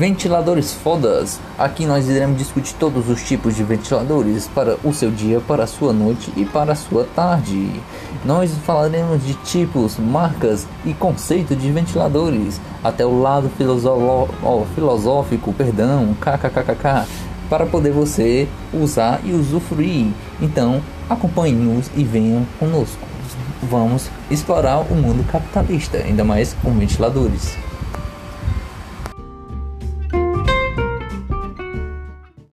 Ventiladores fodas. Aqui nós iremos discutir todos os tipos de ventiladores para o seu dia, para a sua noite e para a sua tarde. Nós falaremos de tipos, marcas e conceito de ventiladores, até o lado filosófico, perdão, kkkk, para poder você usar e usufruir. Então, acompanhe-nos e venham conosco. Vamos explorar o mundo capitalista, ainda mais com ventiladores.